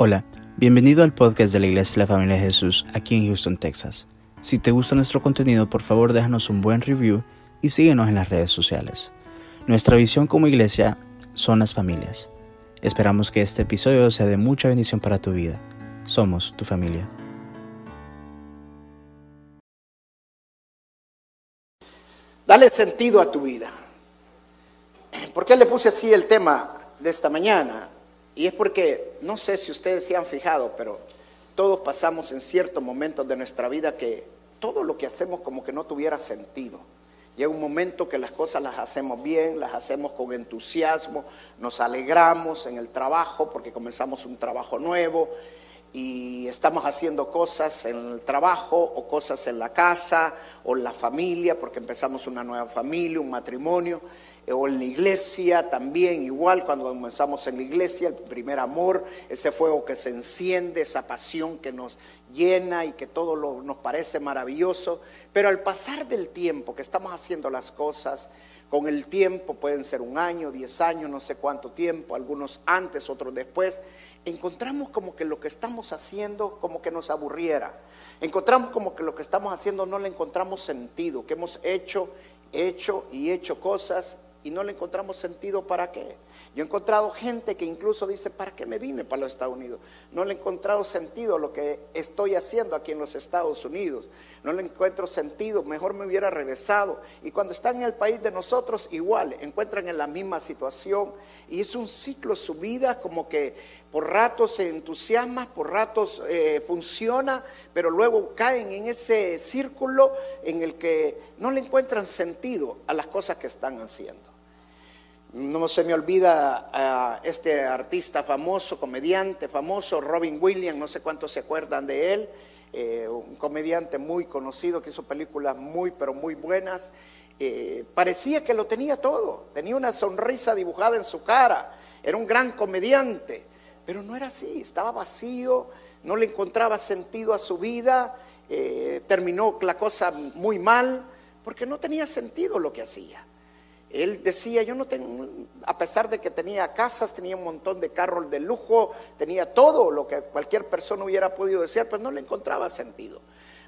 Hola, bienvenido al podcast de la Iglesia de la Familia de Jesús aquí en Houston, Texas. Si te gusta nuestro contenido, por favor déjanos un buen review y síguenos en las redes sociales. Nuestra visión como iglesia son las familias. Esperamos que este episodio sea de mucha bendición para tu vida. Somos tu familia. Dale sentido a tu vida. ¿Por qué le puse así el tema de esta mañana? Y es porque, no sé si ustedes se han fijado, pero todos pasamos en ciertos momentos de nuestra vida que todo lo que hacemos como que no tuviera sentido. Llega un momento que las cosas las hacemos bien, las hacemos con entusiasmo, nos alegramos en el trabajo porque comenzamos un trabajo nuevo y estamos haciendo cosas en el trabajo o cosas en la casa o en la familia porque empezamos una nueva familia, un matrimonio o en la iglesia también, igual cuando comenzamos en la iglesia, el primer amor, ese fuego que se enciende, esa pasión que nos llena y que todo nos parece maravilloso, pero al pasar del tiempo que estamos haciendo las cosas, con el tiempo, pueden ser un año, diez años, no sé cuánto tiempo, algunos antes, otros después, encontramos como que lo que estamos haciendo como que nos aburriera. Encontramos como que lo que estamos haciendo no le encontramos sentido, que hemos hecho, hecho y hecho cosas y no le encontramos sentido para qué. Yo he encontrado gente que incluso dice, ¿para qué me vine para los Estados Unidos? No le he encontrado sentido lo que estoy haciendo aquí en los Estados Unidos. No le encuentro sentido, mejor me hubiera regresado. Y cuando están en el país de nosotros, igual, encuentran en la misma situación. Y es un ciclo su vida como que por ratos se entusiasma, por ratos eh, funciona, pero luego caen en ese círculo en el que no le encuentran sentido a las cosas que están haciendo. No se me olvida a este artista famoso, comediante famoso, Robin Williams, no sé cuántos se acuerdan de él, eh, un comediante muy conocido que hizo películas muy, pero muy buenas. Eh, parecía que lo tenía todo, tenía una sonrisa dibujada en su cara, era un gran comediante, pero no era así, estaba vacío, no le encontraba sentido a su vida, eh, terminó la cosa muy mal, porque no tenía sentido lo que hacía. Él decía, yo no tengo, a pesar de que tenía casas, tenía un montón de carros de lujo, tenía todo lo que cualquier persona hubiera podido desear, pero no le encontraba sentido.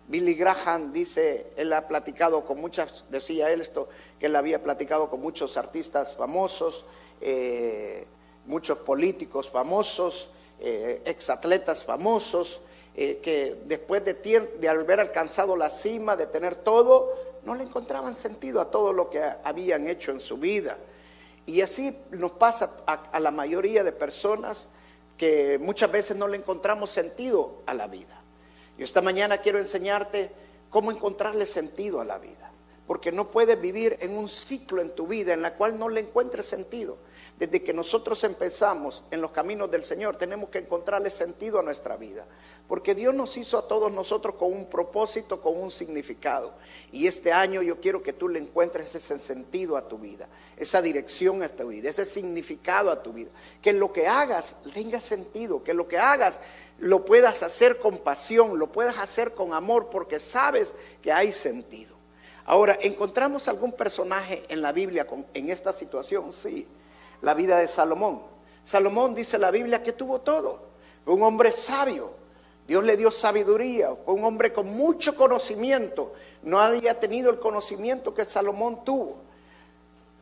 Billy Graham dice, él ha platicado con muchas, decía él esto, que él había platicado con muchos artistas famosos, eh, muchos políticos famosos, eh, exatletas famosos, eh, que después de, de haber alcanzado la cima, de tener todo, no le encontraban sentido a todo lo que habían hecho en su vida. Y así nos pasa a, la mayoría de personas que muchas veces no le encontramos sentido a la vida. Yo esta mañana quiero enseñarte cómo encontrarle sentido a la vida. Porque no puedes vivir en un ciclo en tu vida en la cual no le encuentres sentido. Desde que nosotros empezamos en los caminos del Señor, tenemos que encontrarle sentido a nuestra vida. Porque Dios nos hizo a todos nosotros con un propósito, con un significado. Y este año yo quiero que tú le encuentres ese sentido a tu vida, esa dirección a tu vida, ese significado a tu vida. Que lo que hagas tenga sentido, que lo que hagas lo puedas hacer con pasión, lo puedas hacer con amor, porque sabes que hay sentido. Ahora, ¿encontramos algún personaje en la Biblia en esta situación? Sí la vida de Salomón. Salomón dice la Biblia que tuvo todo. Fue un hombre sabio. Dios le dio sabiduría. Fue un hombre con mucho conocimiento. No había tenido el conocimiento que Salomón tuvo.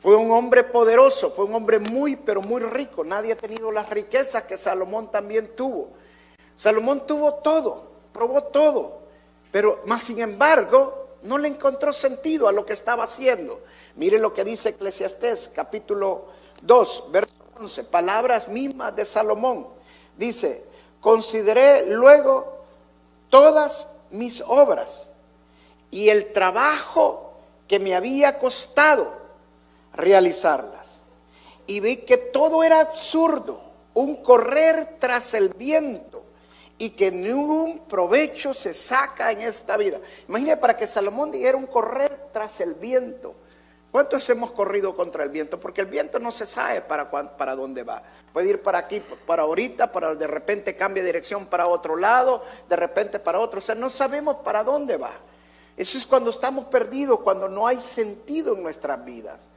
Fue un hombre poderoso. Fue un hombre muy, pero muy rico. Nadie ha tenido las riquezas que Salomón también tuvo. Salomón tuvo todo. Probó todo. Pero más sin embargo, no le encontró sentido a lo que estaba haciendo. Mire lo que dice Eclesiastés capítulo 2, verso 11, palabras mismas de Salomón. Dice, consideré luego todas mis obras y el trabajo que me había costado realizarlas. Y vi que todo era absurdo, un correr tras el viento y que ningún provecho se saca en esta vida. Imagínate para que Salomón dijera un correr tras el viento. ¿Cuántos hemos corrido contra el viento? Porque el viento no se sabe para, para dónde va. Puede ir para aquí, para ahorita, para de repente cambia dirección para otro lado, de repente para otro. O sea, no sabemos para dónde va. Eso es cuando estamos perdidos, cuando no hay sentido en nuestras vidas.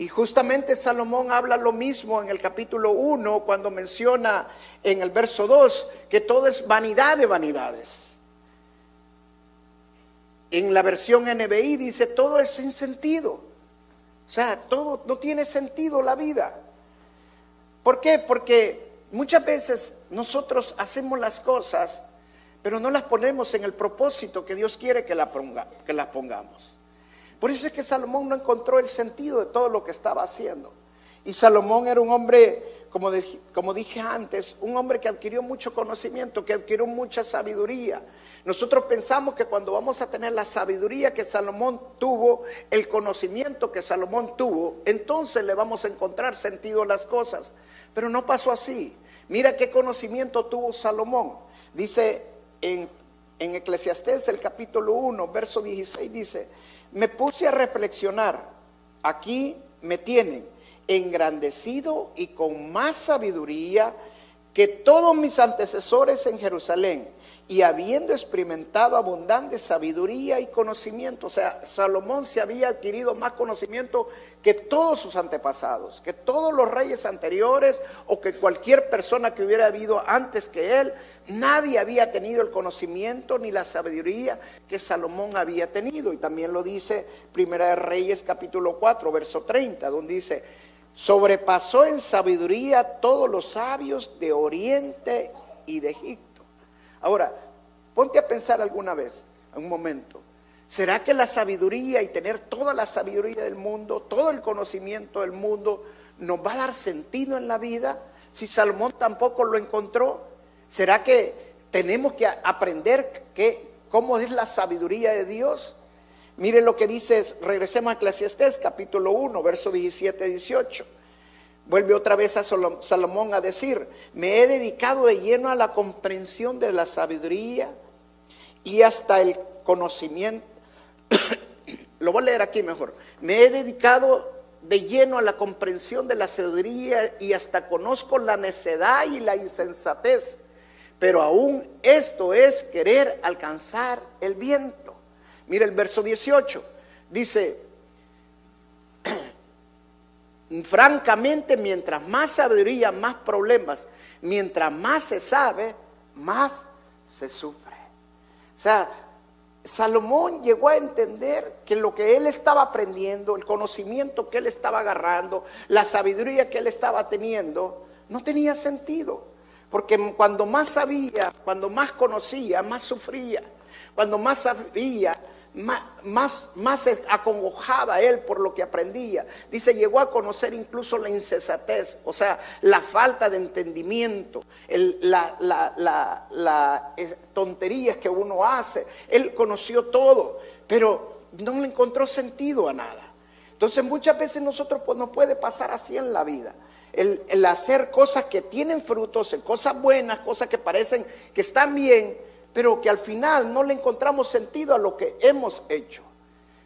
Y justamente Salomón habla lo mismo en el capítulo 1 cuando menciona en el verso 2 que todo es vanidad de vanidades. En la versión NBI dice todo es sin sentido. O sea, todo no tiene sentido la vida. ¿Por qué? Porque muchas veces nosotros hacemos las cosas, pero no las ponemos en el propósito que Dios quiere que, la que las pongamos. Por eso es que Salomón no encontró el sentido de todo lo que estaba haciendo. Y Salomón era un hombre, como, como dije antes, un hombre que adquirió mucho conocimiento, que adquirió mucha sabiduría. Nosotros pensamos que cuando vamos a tener la sabiduría que Salomón tuvo, el conocimiento que Salomón tuvo, entonces le vamos a encontrar sentido a las cosas. Pero no pasó así. Mira qué conocimiento tuvo Salomón. Dice en, en Eclesiastés el capítulo 1, verso 16, dice, me puse a reflexionar. Aquí me tienen engrandecido y con más sabiduría que todos mis antecesores en Jerusalén y habiendo experimentado abundante sabiduría y conocimiento, o sea, Salomón se había adquirido más conocimiento que todos sus antepasados, que todos los reyes anteriores o que cualquier persona que hubiera habido antes que él, nadie había tenido el conocimiento ni la sabiduría que Salomón había tenido. Y también lo dice Primera de Reyes capítulo 4, verso 30, donde dice, sobrepasó en sabiduría todos los sabios de Oriente y de Egipto. Ahora, ponte a pensar alguna vez, un momento. ¿Será que la sabiduría y tener toda la sabiduría del mundo, todo el conocimiento del mundo, nos va a dar sentido en la vida? Si Salomón tampoco lo encontró, ¿será que tenemos que aprender cómo es la sabiduría de Dios? Mire lo que dice, regresemos a Eclesiastés capítulo 1, verso 17 y 18. Vuelve otra vez a Salomón a decir, me he dedicado de lleno a la comprensión de la sabiduría y hasta el conocimiento. Lo voy a leer aquí mejor. Me he dedicado de lleno a la comprensión de la sabiduría y hasta conozco la necedad y la insensatez. Pero aún esto es querer alcanzar el viento. Mira el verso 18. Dice, francamente, mientras más sabiduría, más problemas, mientras más se sabe, más se sufre. O sea, Salomón llegó a entender que lo que él estaba aprendiendo, el conocimiento que él estaba agarrando, la sabiduría que él estaba teniendo, no tenía sentido. Porque cuando más sabía, cuando más conocía, más sufría. Cuando más sabía, más, más, acongojaba él por lo que aprendía. Dice, llegó a conocer incluso la insensatez, o sea, la falta de entendimiento, las la, eh, tonterías que uno hace. Él conoció todo, pero no le encontró sentido a nada. Entonces muchas veces nosotros pues, nos puede pasar así en la vida. El, el hacer cosas que tienen frutos, cosas buenas, cosas que parecen que están bien, pero que al final no le encontramos sentido a lo que hemos hecho.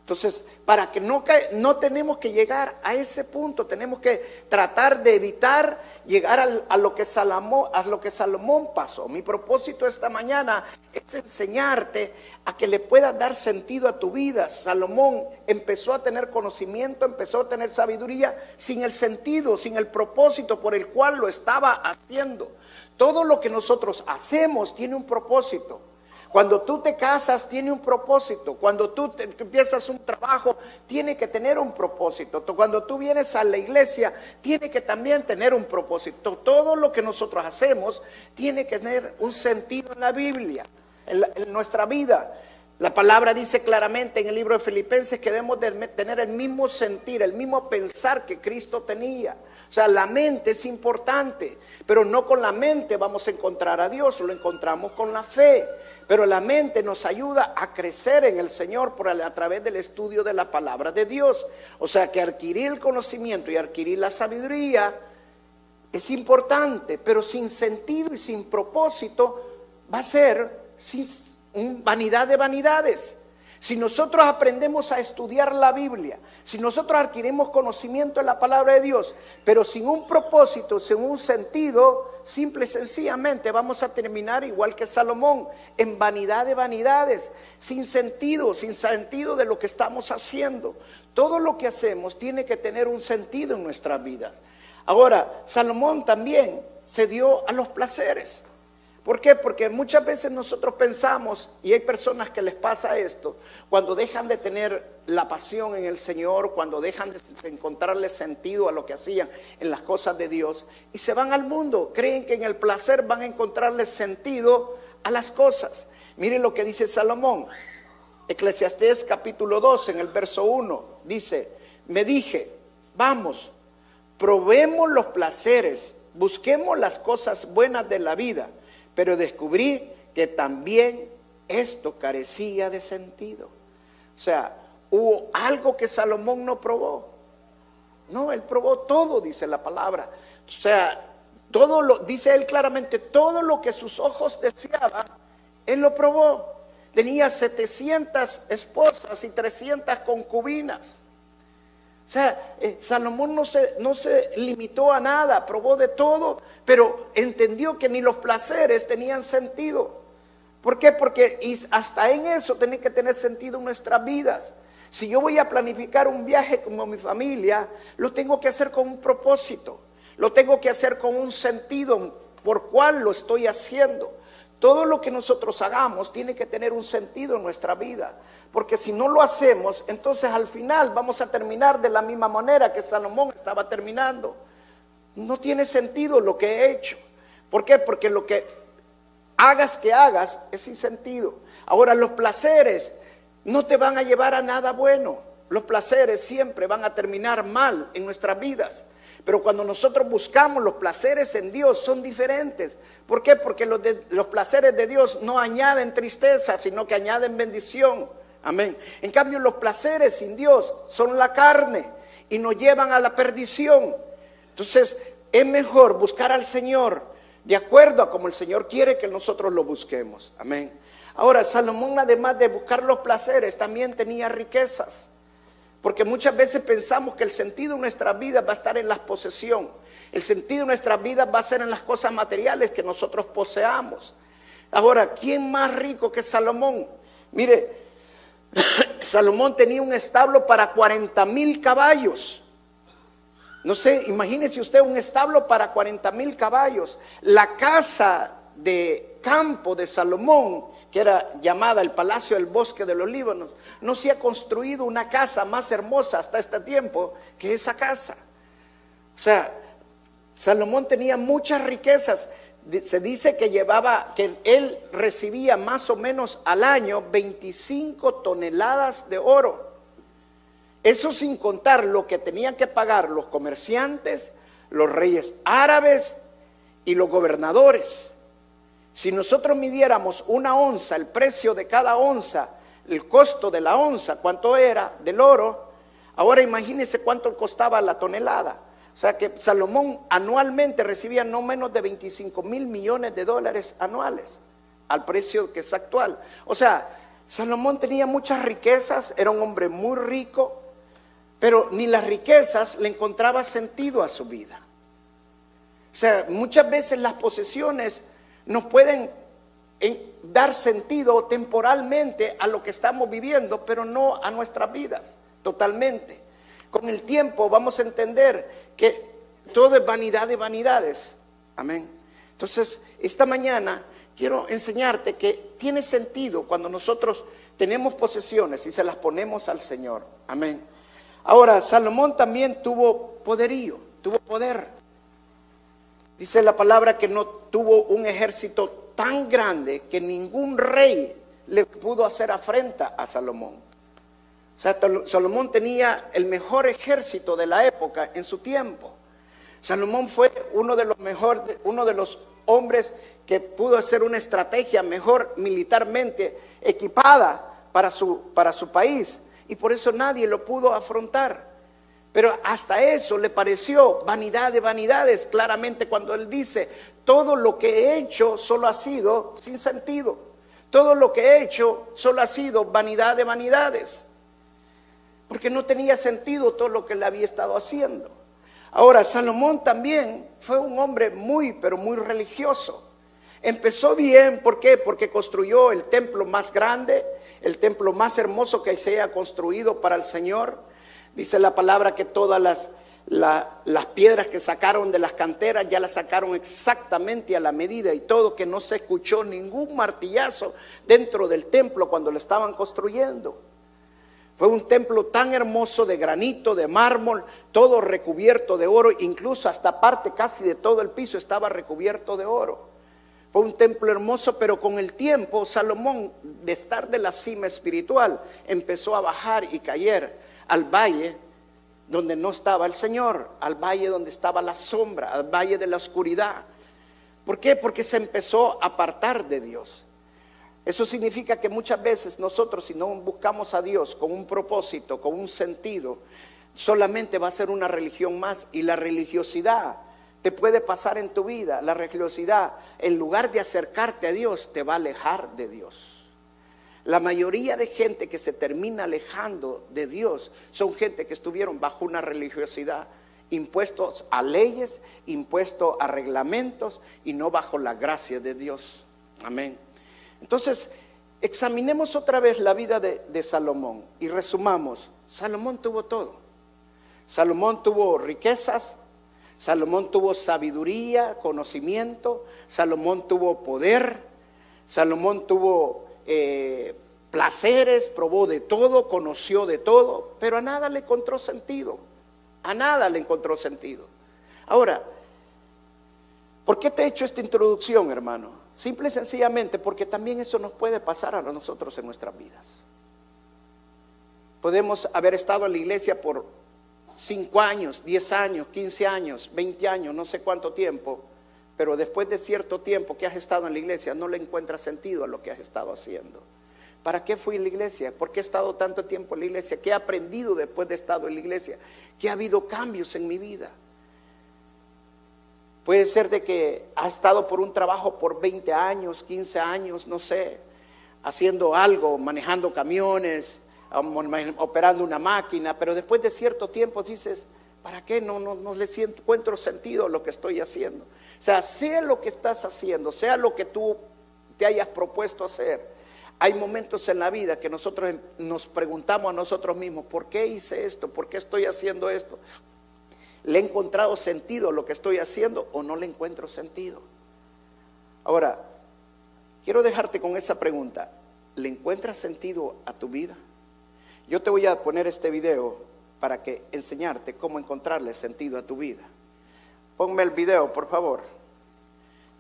Entonces, para que no, no tenemos que llegar a ese punto, tenemos que tratar de evitar llegar a, lo que Salomón, a lo que Salomón pasó. Mi propósito esta mañana es enseñarte a que le puedas dar sentido a tu vida. Salomón empezó a tener conocimiento, empezó a tener sabiduría sin el sentido, sin el propósito por el cual lo estaba haciendo. Todo lo que nosotros hacemos tiene un propósito. Cuando tú te casas, tiene un propósito. Cuando tú empiezas un trabajo, tiene que tener un propósito. Cuando tú vienes a la iglesia, tiene que también tener un propósito. Todo lo que nosotros hacemos tiene que tener un sentido en la Biblia, en nuestra vida. La palabra dice claramente en el libro de Filipenses que debemos de tener el mismo sentir, el mismo pensar que Cristo tenía. O sea, la mente es importante, pero no con la mente vamos a encontrar a Dios, lo encontramos con la fe. Pero la mente nos ayuda a crecer en el Señor por a través del estudio de la palabra de Dios. O sea, que adquirir el conocimiento y adquirir la sabiduría es importante, pero sin sentido y sin propósito va a ser sin vanidad de vanidades. Si nosotros aprendemos a estudiar la Biblia, si nosotros adquirimos conocimiento de la palabra de Dios, pero sin un propósito, sin un sentido, simple y sencillamente vamos a terminar igual que Salomón, en vanidad de vanidades, sin sentido, sin sentido de lo que estamos haciendo. Todo lo que hacemos tiene que tener un sentido en nuestras vidas. Ahora, Salomón también se dio a los placeres. ¿Por qué? Porque muchas veces nosotros pensamos, y hay personas que les pasa esto, cuando dejan de tener la pasión en el Señor, cuando dejan de encontrarle sentido a lo que hacían en las cosas de Dios, y se van al mundo, creen que en el placer van a encontrarle sentido a las cosas. Miren lo que dice Salomón, Eclesiastés capítulo 2, en el verso 1, dice, me dije, vamos, probemos los placeres, busquemos las cosas buenas de la vida pero descubrí que también esto carecía de sentido. O sea, hubo algo que Salomón no probó. No, él probó todo, dice la palabra. O sea, todo lo, dice él claramente, todo lo que sus ojos deseaban, él lo probó. Tenía 700 esposas y 300 concubinas. O sea, eh, Salomón no se, no se limitó a nada, probó de todo, pero entendió que ni los placeres tenían sentido. ¿Por qué? Porque hasta en eso tiene que tener sentido en nuestras vidas. Si yo voy a planificar un viaje como mi familia, lo tengo que hacer con un propósito, lo tengo que hacer con un sentido por cuál lo estoy haciendo. Todo lo que nosotros hagamos tiene que tener un sentido en nuestra vida, porque si no lo hacemos, entonces al final vamos a terminar de la misma manera que Salomón estaba terminando. No tiene sentido lo que he hecho. ¿Por qué? Porque lo que hagas que hagas es sin sentido. Ahora los placeres no te van a llevar a nada bueno. Los placeres siempre van a terminar mal en nuestras vidas. Pero cuando nosotros buscamos los placeres en Dios son diferentes. ¿Por qué? Porque los, los, placeres de Dios no añaden tristeza, sino que añaden bendición. Amén. En cambio, los placeres sin Dios son la carne y nos llevan a la perdición. Entonces, es mejor buscar al Señor de acuerdo a como el Señor quiere que nosotros lo busquemos. Amén. Ahora, Salomón, además de buscar los placeres, también tenía riquezas. Porque muchas veces pensamos que el sentido de nuestra vida va a estar en la posesión. El sentido de nuestra vida va a ser en las cosas materiales que nosotros poseamos. Ahora, ¿quién más rico que Salomón? Mire, Salomón tenía un establo para 40 mil caballos. No sé, imagínese usted un establo para 40 mil caballos. La casa de campo de Salomón que era llamada el Palacio del Bosque de los Líbanos, no se ha construido una casa más hermosa hasta este tiempo que esa casa. O sea, Salomón tenía muchas riquezas. Se dice que llevaba, que él recibía más o menos al año 25 toneladas de oro. Eso sin contar lo que tenían que pagar los comerciantes, los reyes árabes y los gobernadores. Si nosotros midiéramos una onza, el precio de cada onza, el costo de la onza, cuánto era del oro, ahora imagínense cuánto costaba la tonelada. O sea que Salomón anualmente recibía no menos de 25 mil millones de dólares anuales al precio que es actual. O sea, Salomón tenía muchas riquezas, era un hombre muy rico, pero ni las riquezas le encontraba sentido a su vida. O sea, muchas veces las posesiones nos pueden dar sentido temporalmente a lo que estamos viviendo, pero no a nuestras vidas, totalmente. Con el tiempo vamos a entender que todo es vanidad de vanidades. Amén. Entonces, esta mañana quiero enseñarte que tiene sentido cuando nosotros tenemos posesiones y se las ponemos al Señor. Amén. Ahora, Salomón también tuvo poderío, tuvo poder. Dice la palabra que no tuvo un ejército tan grande que ningún rey le pudo hacer afrenta a Salomón. O sea, Salomón tenía el mejor ejército de la época en su tiempo. Salomón fue uno de los mejores, uno de los hombres que pudo hacer una estrategia mejor militarmente equipada para su, para su país. Y por eso nadie lo pudo afrontar. Pero hasta eso le pareció vanidad de vanidades, claramente cuando él dice, todo lo que he hecho solo ha sido sin sentido. Todo lo que he hecho solo ha sido vanidad de vanidades. Porque no tenía sentido todo lo que le había estado haciendo. Ahora, Salomón también fue un hombre muy, pero muy religioso. Empezó bien, ¿por qué? Porque construyó el templo más grande, el templo más hermoso que se haya construido para el Señor. Dice la palabra que todas las, las piedras que sacaron de las canteras ya las sacaron exactamente a la medida y todo, que no se escuchó ningún martillazo dentro del templo cuando lo estaban construyendo. Fue un templo tan hermoso de granito, de mármol, todo recubierto de oro, incluso hasta parte casi de todo el piso estaba recubierto de oro. Fue un templo hermoso, pero con el tiempo Salomón, de estar de la cima espiritual, empezó a bajar y caer al valle donde no estaba el Señor, al valle donde estaba la sombra, al valle de la oscuridad. ¿Por qué? Porque se empezó a apartar de Dios. Eso significa que muchas veces nosotros si no buscamos a Dios con un propósito, con un sentido, solamente va a ser una religión más y la religiosidad te puede pasar en tu vida. La religiosidad, en lugar de acercarte a Dios, te va a alejar de Dios. La mayoría de gente que se termina alejando de Dios son gente que estuvieron bajo una religiosidad, impuestos a leyes, impuestos a reglamentos y no bajo la gracia de Dios. Amén. Entonces, examinemos otra vez la vida de, Salomón y resumamos. Salomón tuvo todo. Salomón tuvo riquezas, Salomón tuvo sabiduría, conocimiento, Salomón tuvo poder, Salomón tuvo eh, placeres, probó de todo, conoció de todo, pero a nada le encontró sentido, a nada le encontró sentido. Ahora, ¿por qué te he hecho esta introducción, hermano? Simple y sencillamente porque también eso nos puede pasar a nosotros en nuestras vidas. Podemos haber estado en la iglesia por 5 años, 10 años, 15 años, 20 años, no sé cuánto tiempo, pero después de cierto tiempo que has estado en la iglesia no le encuentras sentido a lo que has estado haciendo. ¿Para qué fui a la iglesia? ¿Por qué he estado tanto tiempo en la iglesia? ¿Qué he aprendido después de estar en la iglesia? ¿Qué ha habido cambios en mi vida? Puede ser de que ha estado por un trabajo por 20 años, 15 años, no sé, haciendo algo, manejando camiones, operando una máquina, pero después de cierto tiempo dices, ¿para qué no, no, no le encuentro sentido a lo que estoy haciendo? O sea, sea lo que estás haciendo, sea lo que tú te hayas propuesto hacer, hay momentos en la vida que nosotros nos preguntamos a nosotros mismos, ¿por qué hice esto? ¿Por qué estoy haciendo esto? ¿Le he encontrado sentido a lo que estoy haciendo o no le encuentro sentido? Ahora, quiero dejarte con esa pregunta. ¿Le encuentras sentido a tu vida? Yo te voy a poner este video para que enseñarte cómo encontrarle sentido a tu vida. Ponme el video, por favor.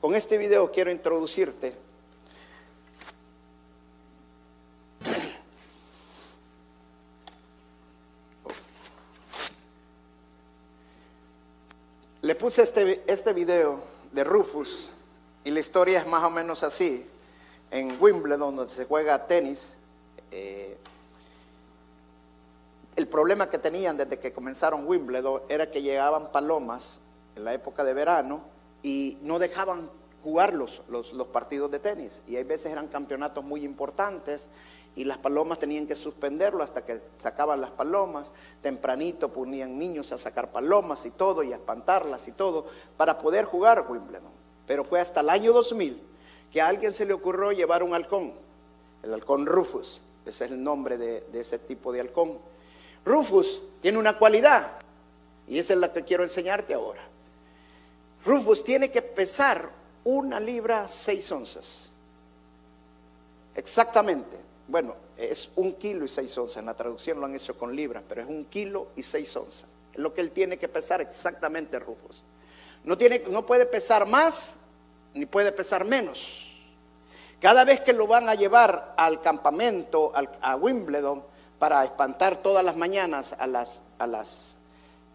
Con este video quiero introducirte Le puse este, este video de Rufus y la historia es más o menos así. En Wimbledon, donde se juega tenis, eh, el problema que tenían desde que comenzaron Wimbledon era que llegaban palomas en la época de verano y no dejaban jugar los, partidos de tenis. Y hay veces eran campeonatos muy importantes y las palomas tenían que suspenderlo hasta que sacaban las palomas. Tempranito ponían niños a sacar palomas y todo y a espantarlas y todo para poder jugar Wimbledon. Pero fue hasta el año 2000 que a alguien se le ocurrió llevar un halcón, el halcón Rufus, ese es el nombre de ese tipo de halcón. Rufus tiene una cualidad y esa es la que quiero enseñarte ahora. Rufus tiene que pesar una libra seis onzas. Exactamente. Bueno, es un kilo y seis onzas. En la traducción lo han hecho con libras, pero es un kilo y seis onzas. Es lo que él tiene que pesar exactamente, Rufus. No, tiene, no puede pesar más ni puede pesar menos. Cada vez que lo van a llevar al campamento, a Wimbledon, para espantar todas las mañanas a las, a las,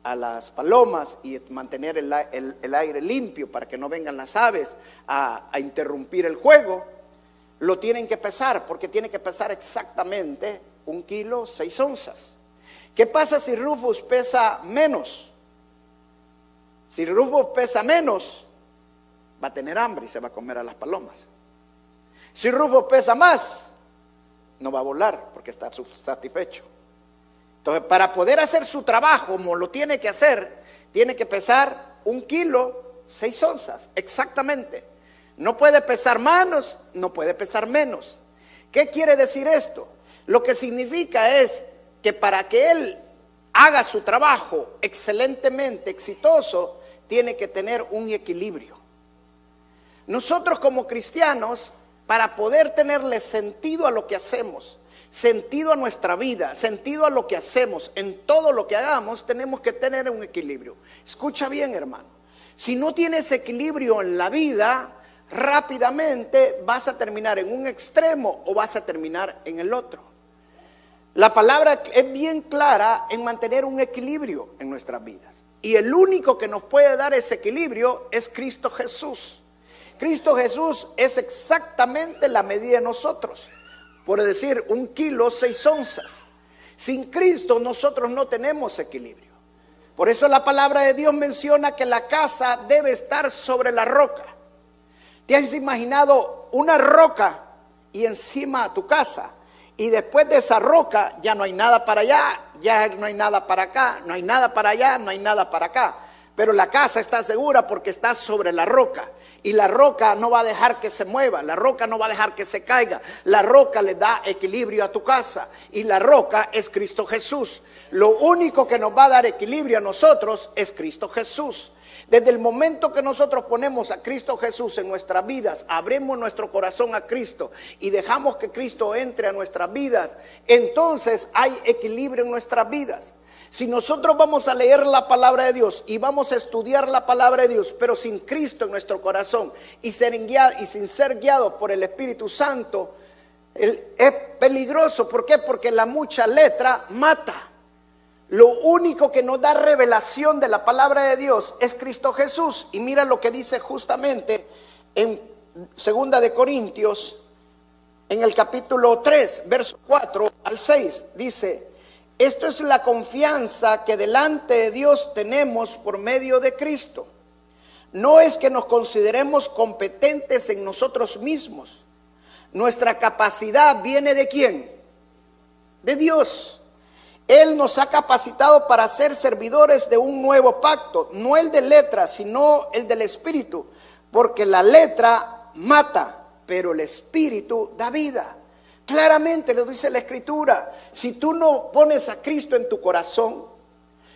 a las palomas y mantener el, aire limpio para que no vengan las aves a interrumpir el juego, lo tienen que pesar, porque tiene que pesar exactamente un kilo, seis onzas. ¿Qué pasa si Rufus pesa menos? Si Rufus pesa menos, va a tener hambre y se va a comer a las palomas. Si Rufo pesa más, no va a volar porque está satisfecho. Entonces, para poder hacer su trabajo como lo tiene que hacer, tiene que pesar un kilo, seis onzas, exactamente. No puede pesar menos, no puede pesar menos. ¿Qué quiere decir esto? Lo que significa es que para que él haga su trabajo excelentemente exitoso, tiene que tener un equilibrio. Nosotros como cristianos, para poder tenerle sentido a lo que hacemos, sentido a nuestra vida, sentido a lo que hacemos, en todo lo que hagamos, tenemos que tener un equilibrio. Escucha bien, hermano. Si no tienes equilibrio en la vida, rápidamente vas a terminar en un extremo o vas a terminar en el otro. La palabra es bien clara en mantener un equilibrio en nuestras vidas. Y el único que nos puede dar ese equilibrio es Cristo Jesús. Cristo Jesús es exactamente la medida de nosotros por decir un kilo, seis onzas. Sin Cristo nosotros no tenemos equilibrio. Por eso la palabra de Dios menciona que la casa debe estar sobre la roca. ¿Te has imaginado una roca y encima tu casa? Y después de esa roca ya no hay nada para allá, ya no hay nada para acá, no hay nada para allá, no hay nada para acá. Pero la casa está segura porque está sobre la roca. Y la roca no va a dejar que se mueva, la roca no va a dejar que se caiga. La roca le da equilibrio a tu casa. Y la roca es Cristo Jesús. Lo único que nos va a dar equilibrio a nosotros es Cristo Jesús. Desde el momento que nosotros ponemos a Cristo Jesús en nuestras vidas, abrimos nuestro corazón a Cristo y dejamos que Cristo entre a nuestras vidas, entonces hay equilibrio en nuestras vidas. Si nosotros vamos a leer la palabra de Dios y vamos a estudiar la palabra de Dios, pero sin Cristo en nuestro corazón y, ser sin ser guiado por el Espíritu Santo, es peligroso. ¿Por qué? Porque la mucha letra mata. Lo único que nos da revelación de la palabra de Dios es Cristo Jesús. Y mira lo que dice justamente en Segunda de Corintios, en el capítulo 3, verso 4 al 6. Dice, esto es la confianza que delante de Dios tenemos por medio de Cristo. No es que nos consideremos competentes en nosotros mismos. Nuestra capacidad viene de quién? De Dios. Él nos ha capacitado para ser servidores de un nuevo pacto, no el de letra, sino el del espíritu, porque la letra mata, pero el espíritu da vida. Claramente lo dice la escritura. Si tú no pones a Cristo en tu corazón,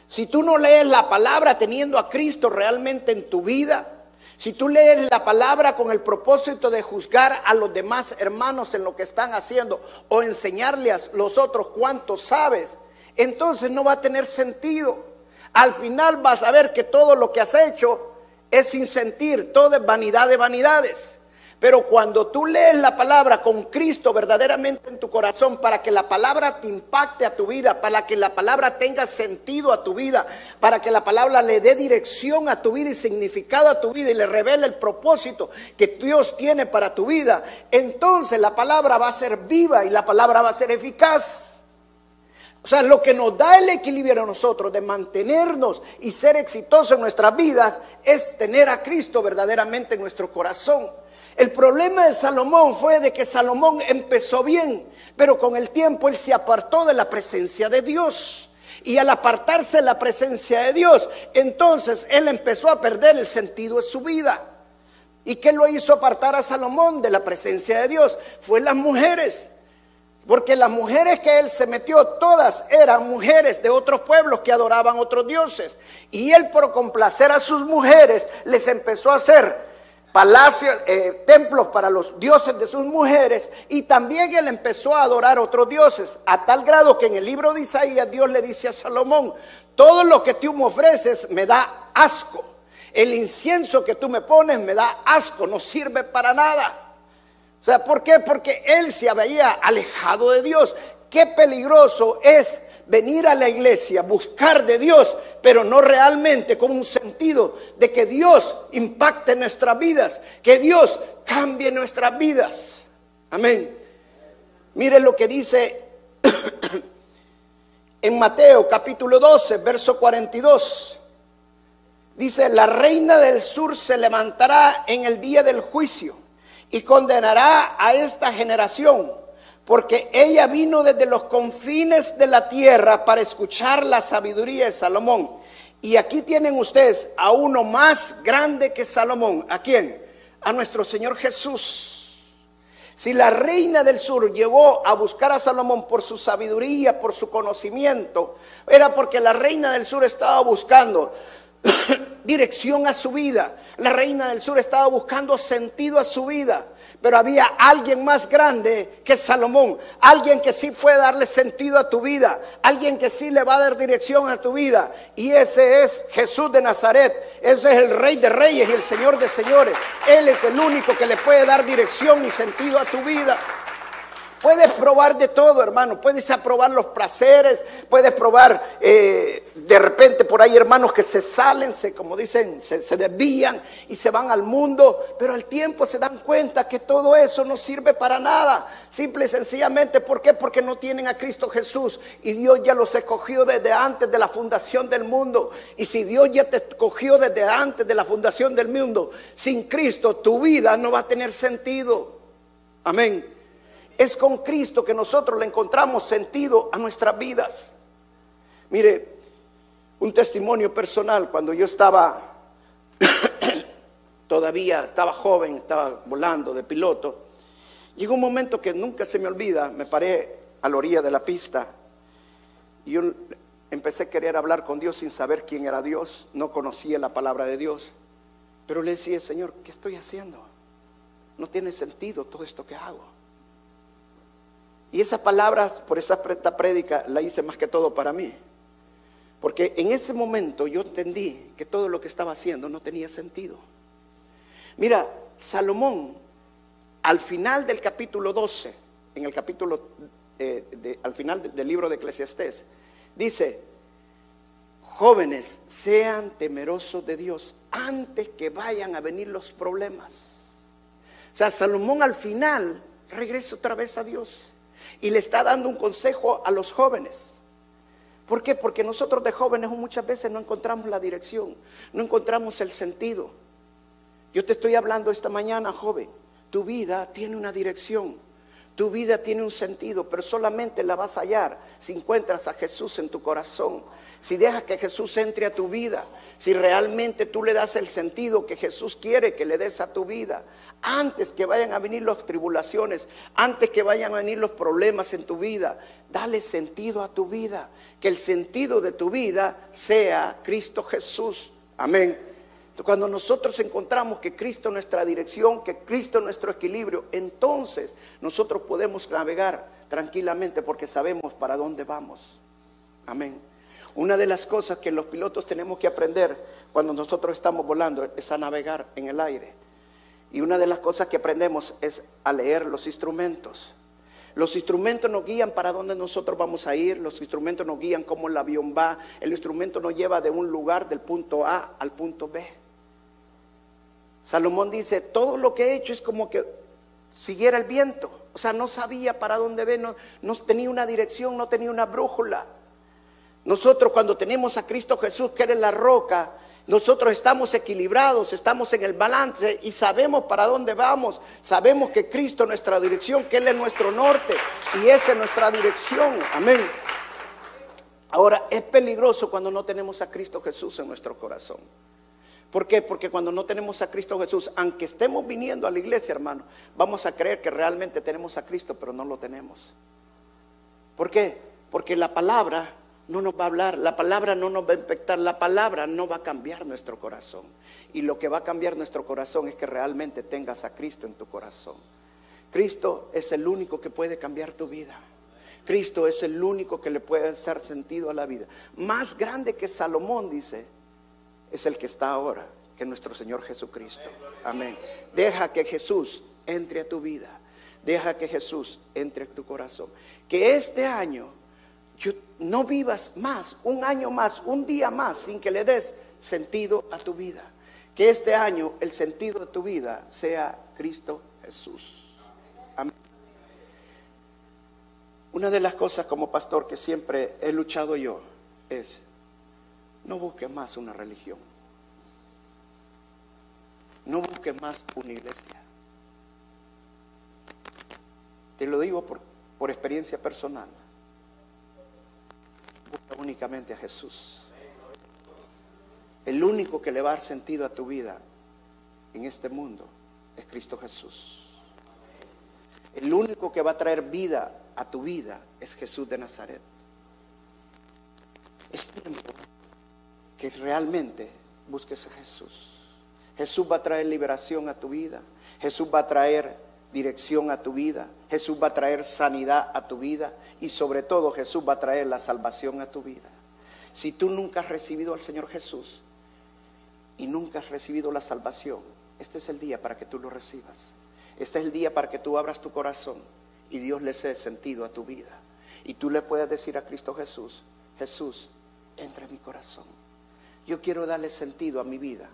si tú no lees la palabra teniendo a Cristo realmente en tu vida, si tú lees la palabra con el propósito de juzgar a los demás hermanos en lo que están haciendo o enseñarle a los otros cuánto sabes, entonces no va a tener sentido. Al final vas a ver que todo lo que has hecho es sin sentir, todo es vanidad de vanidades. Pero cuando tú lees la palabra con Cristo verdaderamente en tu corazón, para que la palabra te impacte a tu vida, para que la palabra tenga sentido a tu vida, para que la palabra le dé dirección a tu vida y significado a tu vida y le revele el propósito que Dios tiene para tu vida, entonces la palabra va a ser viva y la palabra va a ser eficaz. O sea, lo que nos da el equilibrio a nosotros de mantenernos y ser exitosos en nuestras vidas es tener a Cristo verdaderamente en nuestro corazón. El problema de Salomón fue de que Salomón empezó bien, pero con el tiempo él se apartó de la presencia de Dios. Y al apartarse de la presencia de Dios, entonces él empezó a perder el sentido de su vida. ¿Y qué lo hizo apartar a Salomón de la presencia de Dios? Fue las mujeres. Porque las mujeres que él se metió, todas eran mujeres de otros pueblos que adoraban otros dioses. Y él por complacer a sus mujeres les empezó a hacer palacios, eh, templos para los dioses de sus mujeres y también él empezó a adorar otros dioses, a tal grado que en el libro de Isaías Dios le dice a Salomón, todo lo que tú me ofreces me da asco, el incienso que tú me pones me da asco, no sirve para nada. O sea, ¿por qué? Porque él se había alejado de Dios. Qué peligroso es venir a la iglesia, buscar de Dios, pero no realmente con un sentido de que Dios impacte nuestras vidas, que Dios cambie nuestras vidas. Amén. Mire lo que dice en Mateo capítulo 12, verso 42. Dice, la reina del sur se levantará en el día del juicio y condenará a esta generación, porque ella vino desde los confines de la tierra para escuchar la sabiduría de Salomón. Y aquí tienen ustedes a uno más grande que Salomón. ¿A quién? A nuestro Señor Jesús. Si la reina del sur llevó a buscar a Salomón por su sabiduría, por su conocimiento, era porque la reina del sur estaba buscando dirección a su vida. La reina del sur estaba buscando sentido a su vida. Pero había alguien más grande que Salomón. Alguien que sí fue darle sentido a tu vida. Alguien que sí le va a dar dirección a tu vida. Y ese es Jesús de Nazaret. Ese es el rey de reyes y el señor de señores. Él es el único que le puede dar dirección y sentido a tu vida. Puedes probar de todo, hermano. Puedes aprobar los placeres, puedes probar eh, de repente por ahí hermanos que se salen, se, como dicen, se, se, desvían y se van al mundo, pero al tiempo se dan cuenta que todo eso no sirve para nada. Simple y sencillamente, ¿por qué? Porque no tienen a Cristo Jesús y Dios ya los escogió desde antes de la fundación del mundo. Y si Dios ya te escogió desde antes de la fundación del mundo, sin Cristo tu vida no va a tener sentido. Amén. Es con Cristo que nosotros le encontramos sentido a nuestras vidas. Mire, un testimonio personal, cuando yo estaba, todavía estaba joven, estaba volando de piloto, llegó un momento que nunca se me olvida, me paré a la orilla de la pista y yo empecé a querer hablar con Dios sin saber quién era Dios, no conocía la palabra de Dios, pero le decía, Señor, ¿qué estoy haciendo? No tiene sentido todo esto que hago. Y esa palabra, por esa prédica, la hice más que todo para mí. Porque en ese momento yo entendí que todo lo que estaba haciendo no tenía sentido. Mira, Salomón, al final del capítulo 12, en el capítulo, eh, de, al final del, del libro de Eclesiastés, dice, jóvenes, sean temerosos de Dios antes que vayan a venir los problemas. O sea, Salomón al final regresa otra vez a Dios y le está dando un consejo a los jóvenes. ¿Por qué? Porque nosotros de jóvenes muchas veces no encontramos la dirección, no encontramos el sentido. Yo te estoy hablando esta mañana, joven, tu vida tiene una dirección, tu vida tiene un sentido, pero solamente la vas a hallar si encuentras a Jesús en tu corazón, si dejas que Jesús entre a tu vida, si realmente tú le das el sentido que Jesús quiere que le des a tu vida, antes que vayan a venir las tribulaciones, antes que vayan a venir los problemas en tu vida, dale sentido a tu vida, que el sentido de tu vida sea Cristo Jesús. Amén. Cuando nosotros encontramos que Cristo es nuestra dirección, que Cristo es nuestro equilibrio, entonces nosotros podemos navegar tranquilamente porque sabemos para dónde vamos. Amén. Una de las cosas que los pilotos tenemos que aprender cuando nosotros estamos volando es a navegar en el aire. Y una de las cosas que aprendemos es a leer los instrumentos. Los instrumentos nos guían para dónde nosotros vamos a ir, los instrumentos nos guían cómo el avión va, el instrumento nos lleva de un lugar del punto A al punto B. Salomón dice, todo lo que he hecho es como que siguiera el viento, o sea, no sabía para dónde ver, no, tenía una dirección, no tenía una brújula. Nosotros cuando tenemos a Cristo Jesús, que eres la roca, nosotros estamos equilibrados, estamos en el balance y sabemos para dónde vamos. Sabemos que Cristo es nuestra dirección, que Él es nuestro norte y esa es nuestra dirección. Amén. Ahora, es peligroso cuando no tenemos a Cristo Jesús en nuestro corazón. ¿Por qué? Porque cuando no tenemos a Cristo Jesús, aunque estemos viniendo a la iglesia, hermano, vamos a creer que realmente tenemos a Cristo, pero no lo tenemos. ¿Por qué? Porque la palabra no nos va a hablar, la palabra no nos va a infectar, la palabra no va a cambiar nuestro corazón. Y lo que va a cambiar nuestro corazón es que realmente tengas a Cristo en tu corazón. Cristo es el único que puede cambiar tu vida. Cristo es el único que le puede hacer sentido a la vida. Más grande que Salomón, dice, es el que está ahora, que nuestro Señor Jesucristo. Amén. Deja que Jesús entre a tu vida. Deja que Jesús entre a tu corazón. Que este año no vivas más, un año más, un día más, sin que le des sentido a tu vida. Que este año el sentido de tu vida sea Cristo Jesús. Amén. Una de las cosas como pastor que siempre he luchado yo es, no busques más una religión. No busques más una iglesia. Te lo digo por, por experiencia personal. Busca únicamente a Jesús. El único que le va a dar sentido a tu vida en este mundo es Cristo Jesús. El único que va a traer vida a tu vida es Jesús de Nazaret. Es tiempo que realmente busques a Jesús. Jesús va a traer liberación a tu vida. Jesús va a traer dirección a tu vida. Jesús va a traer sanidad a tu vida. Y sobre todo Jesús va a traer la salvación a tu vida. Si tú nunca has recibido al Señor Jesús y nunca has recibido la salvación, este es el día para que tú lo recibas. Este es el día para que tú abras tu corazón y Dios le dé sentido a tu vida. Y tú le puedas decir a Cristo Jesús, Jesús, entra en mi corazón. Yo quiero darle sentido a mi vida.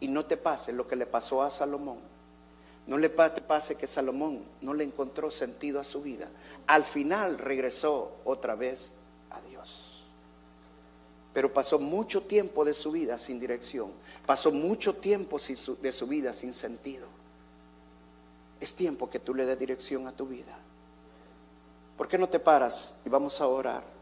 Y no te pase lo que le pasó a Salomón. No le pase que Salomón no le encontró sentido a su vida. Al final regresó otra vez a Dios. Pero pasó mucho tiempo de su vida sin dirección. Pasó mucho tiempo de su vida sin sentido. Es tiempo que tú le des dirección a tu vida. ¿Por qué no te paras y vamos a orar?